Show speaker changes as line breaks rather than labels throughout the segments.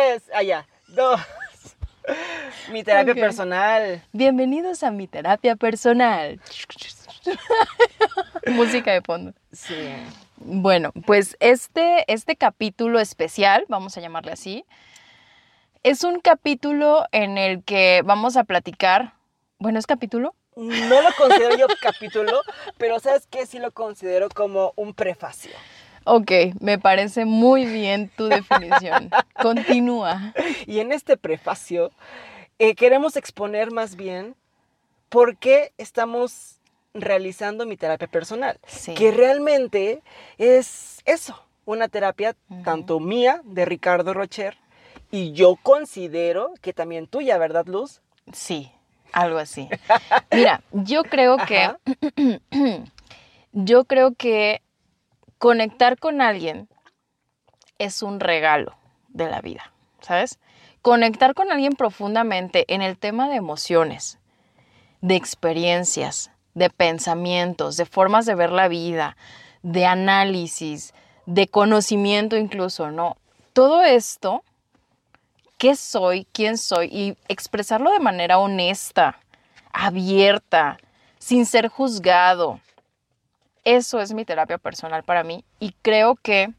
Tres, allá, dos. Mi terapia personal.
Bienvenidos a mi terapia personal. Música de fondo.
Sí.
Bueno, pues este, este capítulo especial, vamos a llamarle así, es un capítulo en el que vamos a platicar. Bueno, ¿es capítulo?
No lo considero yo capítulo, pero ¿sabes qué? Sí lo considero como un prefacio.
Ok, me parece muy bien tu definición. Continúa.
Y en este prefacio eh, queremos exponer más bien por qué estamos realizando mi terapia personal.
Sí.
Que realmente es eso, una terapia tanto mía, de Ricardo Rocher, y yo considero que también tuya, ¿verdad, Luz?
Sí, algo así. Mira, yo creo que yo creo que conectar con alguien es un regalo de la vida, ¿sabes? Conectar con alguien profundamente en el tema de emociones, de experiencias, de pensamientos, de formas de ver la vida, de análisis, de conocimiento incluso, ¿no? Todo esto, ¿qué soy? ¿Quién soy? Y expresarlo de manera honesta, abierta, sin ser juzgado. Eso es mi terapia personal para mí y creo que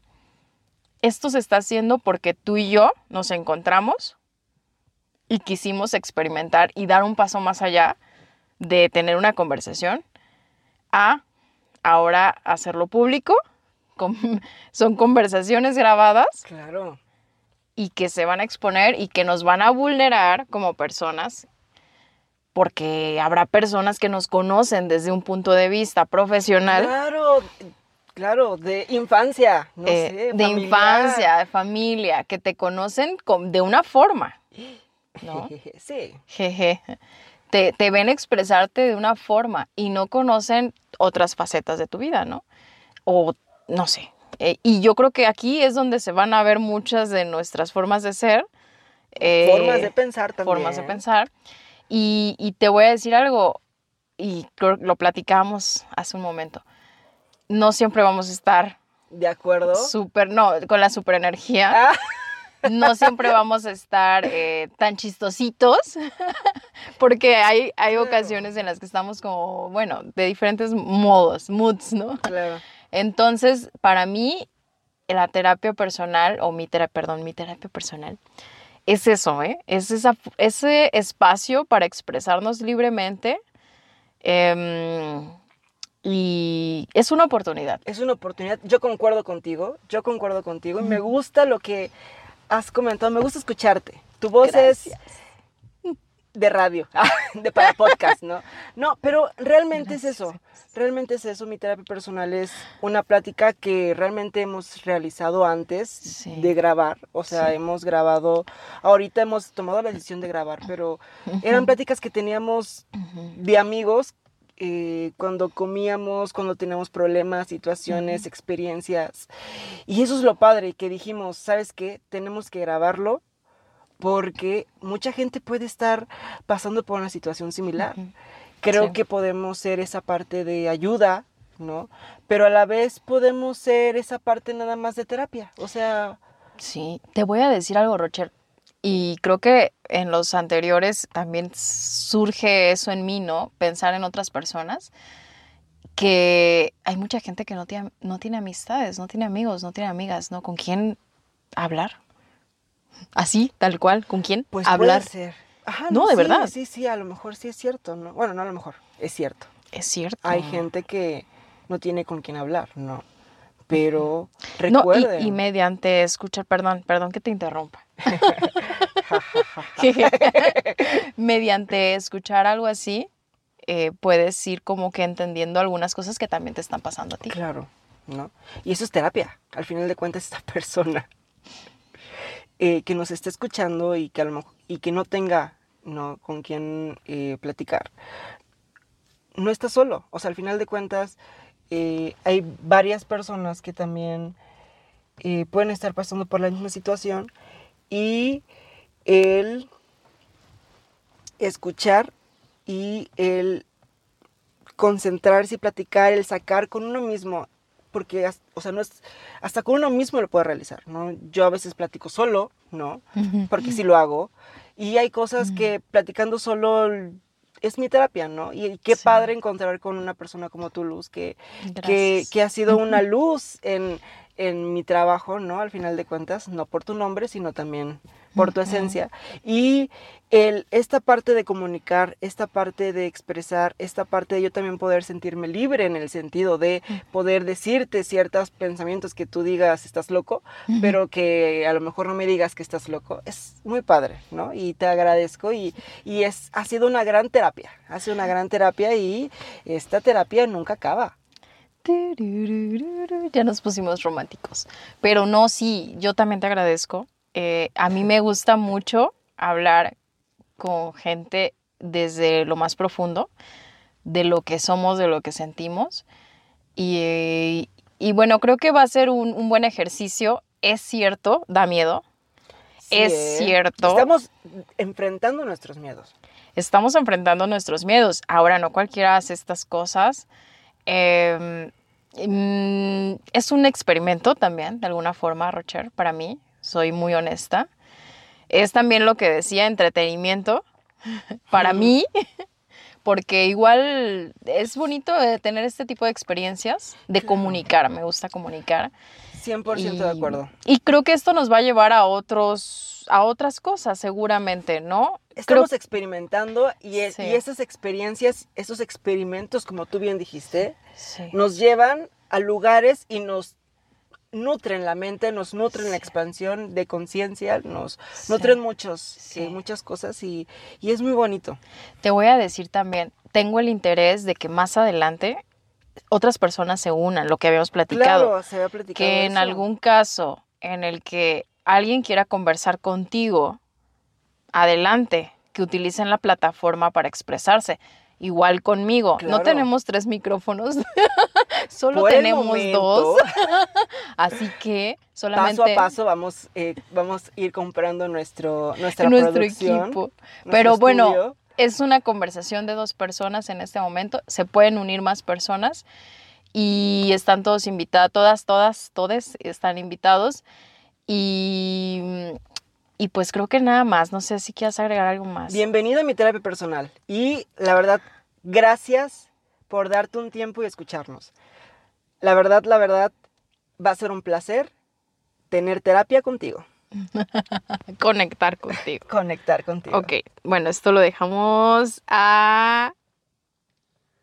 esto se está haciendo porque tú y yo nos encontramos y quisimos experimentar y dar un paso más allá de tener una conversación a ahora hacerlo público. con- Son conversaciones grabadas
Claro.
y que se van a exponer y que nos van a vulnerar como personas, porque habrá personas que nos conocen desde un punto de vista profesional,
Claro, claro, de infancia, no
eh,
sé,
de
familiar.
infancia, de familia, que te conocen con- de una forma, ¿no?
Sí,
Jeje. Te, te ven expresarte de una forma y no conocen otras facetas de tu vida, ¿no? O no sé. Eh, y yo creo que aquí es donde se van a ver muchas de nuestras formas de ser. eh,
formas de pensar también.
formas de pensar. Y, y te voy a decir algo, y lo platicamos hace un momento. No siempre vamos a estar
¿De acuerdo?
súper, no, con la super energía.
Ah,
No siempre vamos a estar eh, tan chistositos, porque hay, hay ocasiones en las que estamos como, bueno, de diferentes modos, moods, ¿no?
claro.
Entonces, para mí, la terapia personal, o mi terapia, perdón, mi terapia personal, es eso, ¿eh? Es esa, ese espacio para expresarnos libremente. em, y es una oportunidad.
Es una oportunidad. Yo concuerdo contigo, yo concuerdo contigo y me gusta lo que has comentado, me gusta escucharte. Tu voz
Gracias.
es de radio, de para podcast, ¿no? No, pero realmente es eso. Realmente es eso, mi terapia personal es una plática que realmente hemos realizado antes
Sí.
de grabar, o sea,
Sí.
hemos grabado, ahorita hemos tomado la decisión de grabar, pero eran pláticas que teníamos de amigos eh, cuando comíamos, cuando teníamos problemas, situaciones, experiencias. Y eso es lo padre, que dijimos, ¿sabes qué? Tenemos que grabarlo porque mucha gente puede estar pasando por una situación similar. Creo
Sí.
que podemos ser esa parte de ayuda, ¿no? Pero a la vez podemos ser esa parte nada más de terapia. O sea,
Sí, te voy a decir algo, Rocher. Y creo que en los anteriores también surge eso en mí, ¿no? Pensar en otras personas. Que hay mucha gente que no tiene, no tiene amistades, no tiene amigos, no tiene amigas, ¿no? ¿Con quién hablar? Así, tal cual, ¿con quién
pues
hablar?
puede ser. Ajá,
No, de
sí,
verdad.
Sí, sí, a lo mejor sí es cierto, ¿no? Bueno, no a lo mejor, es cierto.
Es cierto.
Hay gente que no tiene con quién hablar, ¿no? Pero
No,
recuerden.
y, y mediante escuchar, perdón, perdón que te interrumpa. Mediante escuchar algo así, eh, puedes ir como que entendiendo algunas cosas que también te están pasando a ti.
Claro, ¿no? Y eso es terapia. Al final de cuentas, esta persona eh, que nos esté escuchando y que, a lo mejor- y que no tenga ¿no? con quién eh, platicar, no está solo. O sea, al final de cuentas, eh, hay varias personas que también eh, pueden estar pasando por la misma situación y el escuchar y el concentrarse y platicar, el sacar con uno mismo porque, o sea, no es, hasta con uno mismo lo puede realizar, ¿no? Yo a veces platico solo, ¿no? Porque sí lo hago. Y hay cosas que platicando solo es mi terapia, ¿no? Y, qué
Sí.
padre encontrar con una persona como tú, Luz, que, que, que ha sido una luz en, en mi trabajo, ¿no? Al final de cuentas, no por tu nombre, sino también por tu esencia. Y el, esta parte de comunicar, esta parte de expresar, esta parte de yo también poder sentirme libre en el sentido de poder decirte ciertos pensamientos que tú digas estás loco, pero que a lo mejor no me digas que estás loco, es muy padre, ¿no? Y te agradezco y, y es, ha sido una gran terapia, ha sido una gran terapia y esta terapia nunca acaba.
Ya nos pusimos románticos. Pero no, sí, yo también te agradezco. Eh, a mí me gusta mucho hablar con gente desde lo más profundo, de lo que somos, de lo que sentimos. Y, eh, y bueno, creo que va a ser un, un buen ejercicio. Es cierto, da miedo.
Sí,
Es
¿eh?
cierto.
Estamos enfrentando nuestros miedos.
Estamos enfrentando nuestros miedos. Ahora, no cualquiera hace estas cosas. Eh, mm, es un experimento también, de alguna forma, Rocher, para mí. Soy muy honesta. Es también lo que decía, entretenimiento para mí, porque igual es bonito eh, tener este tipo de experiencias, de comunicar, me gusta comunicar.
100% de acuerdo.
Y creo que esto nos va a llevar a otros, a otras cosas, seguramente, ¿no? Creo
Estamos experimentando y, e-
Sí.
y esas experiencias, esos experimentos, como tú bien dijiste,
Sí.
nos llevan a lugares y nos nutren la mente, nos nutren la expansión de conciencia, nos
Sí.
nutren muchos,
Sí.
eh, muchas cosas y, y es muy bonito.
Te voy a decir también, tengo el interés de que más adelante otras personas se unan, lo que habíamos platicado,
Claro, se había platicado
que en algún caso en el que alguien quiera conversar contigo, adelante, que utilicen la plataforma para expresarse. Igual conmigo, no tenemos tres micrófonos, solo tenemos
momento,
dos, así que solamente
Paso a paso vamos, eh, vamos a ir comprando nuestro, nuestra
nuestro
producción,
equipo.
nuestro
Pero bueno, es una conversación de dos personas en este momento. Se pueden unir más personas y están todos invitados, todas, todas, todes están invitados. Y, y pues creo que nada más. No sé si quieres agregar algo más.
Bienvenido a mi terapia personal. Y la verdad, gracias por darte un tiempo y escucharnos. La verdad, la verdad, va a ser un placer tener terapia contigo.
Conectar contigo.
Conectar contigo.
Ok, bueno, esto lo dejamos a